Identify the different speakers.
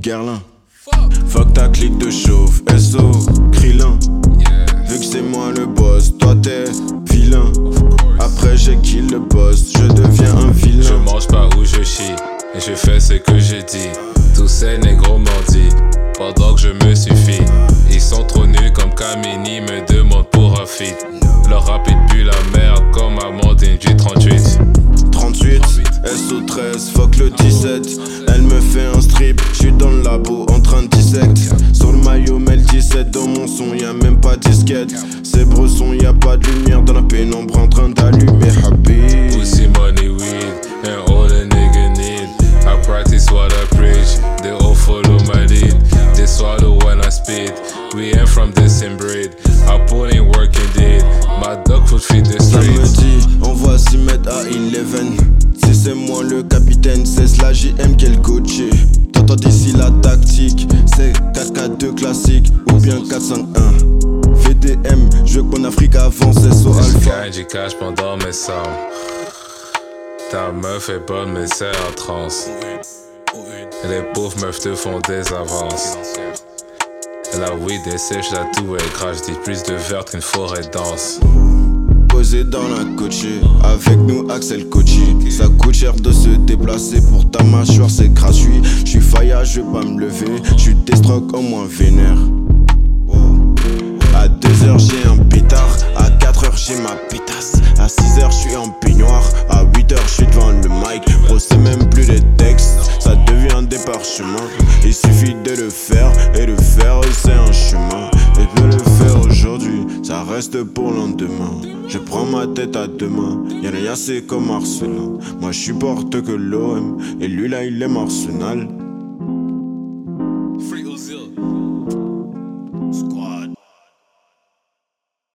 Speaker 1: Guerlain. Fuck ta clique de chauffe, SO, Krillin. Vu que c'est moi le boss, toi t'es vilain. Après j'ai kill le boss, je deviens un
Speaker 2: Je
Speaker 1: vilain.
Speaker 2: mange pas je et je fais ce que j'ai dit. Tous ces négros mordis, pendant que je me suffis. Ils sont trop nuls comme Kamini, me demandent pour un feat. Leur rapide pue la merde comme Amandine du 38.
Speaker 1: 38, SO13, fuck le 17. Elle me fait un strip, j'suis dans le labo en train de dissect. Sur le maillot, le 17 dans mon son, y'a même pas disquette. C'est bresson, y'a pas de lumière dans la pénombre en train d'allumer Habib. 11. Si c'est moi le capitaine, c'est la JM qui est le coaché. T'entends d'ici la tactique, c'est 4-4-2 classique ou bien 4-5-1. VDM, je veux qu'on Afrique avance, c'est so alpha.
Speaker 2: du cash pendant mes sommes. Ta meuf est bonne, mais c'est en transe. Et les pauvres meufs te font des avances. La weed est sèche, la tout est. Je dis plus de verte qu'une forêt dense.
Speaker 1: Posé dans la coachée, avec nous Axel Cochi. Ça coûte cher de se déplacer pour ta mâchoire, c'est gratuit. J'suis faillard, je vais pas me lever. J'suis destroc au moins vénère. À 2h j'ai un pétard, à 4h j'ai ma pétasse, à 6h je suis en peignoir, à 8h je suis devant le mic, Bro c'est même plus des textes, ça devient des parchemins, il suffit de le faire, et le faire c'est un chemin, et de le faire aujourd'hui, ça reste pour lendemain, je prends ma tête à deux mains, y'en a assez comme Arsenal, moi je supporte que l'OM, et lui là il aime Arsenal,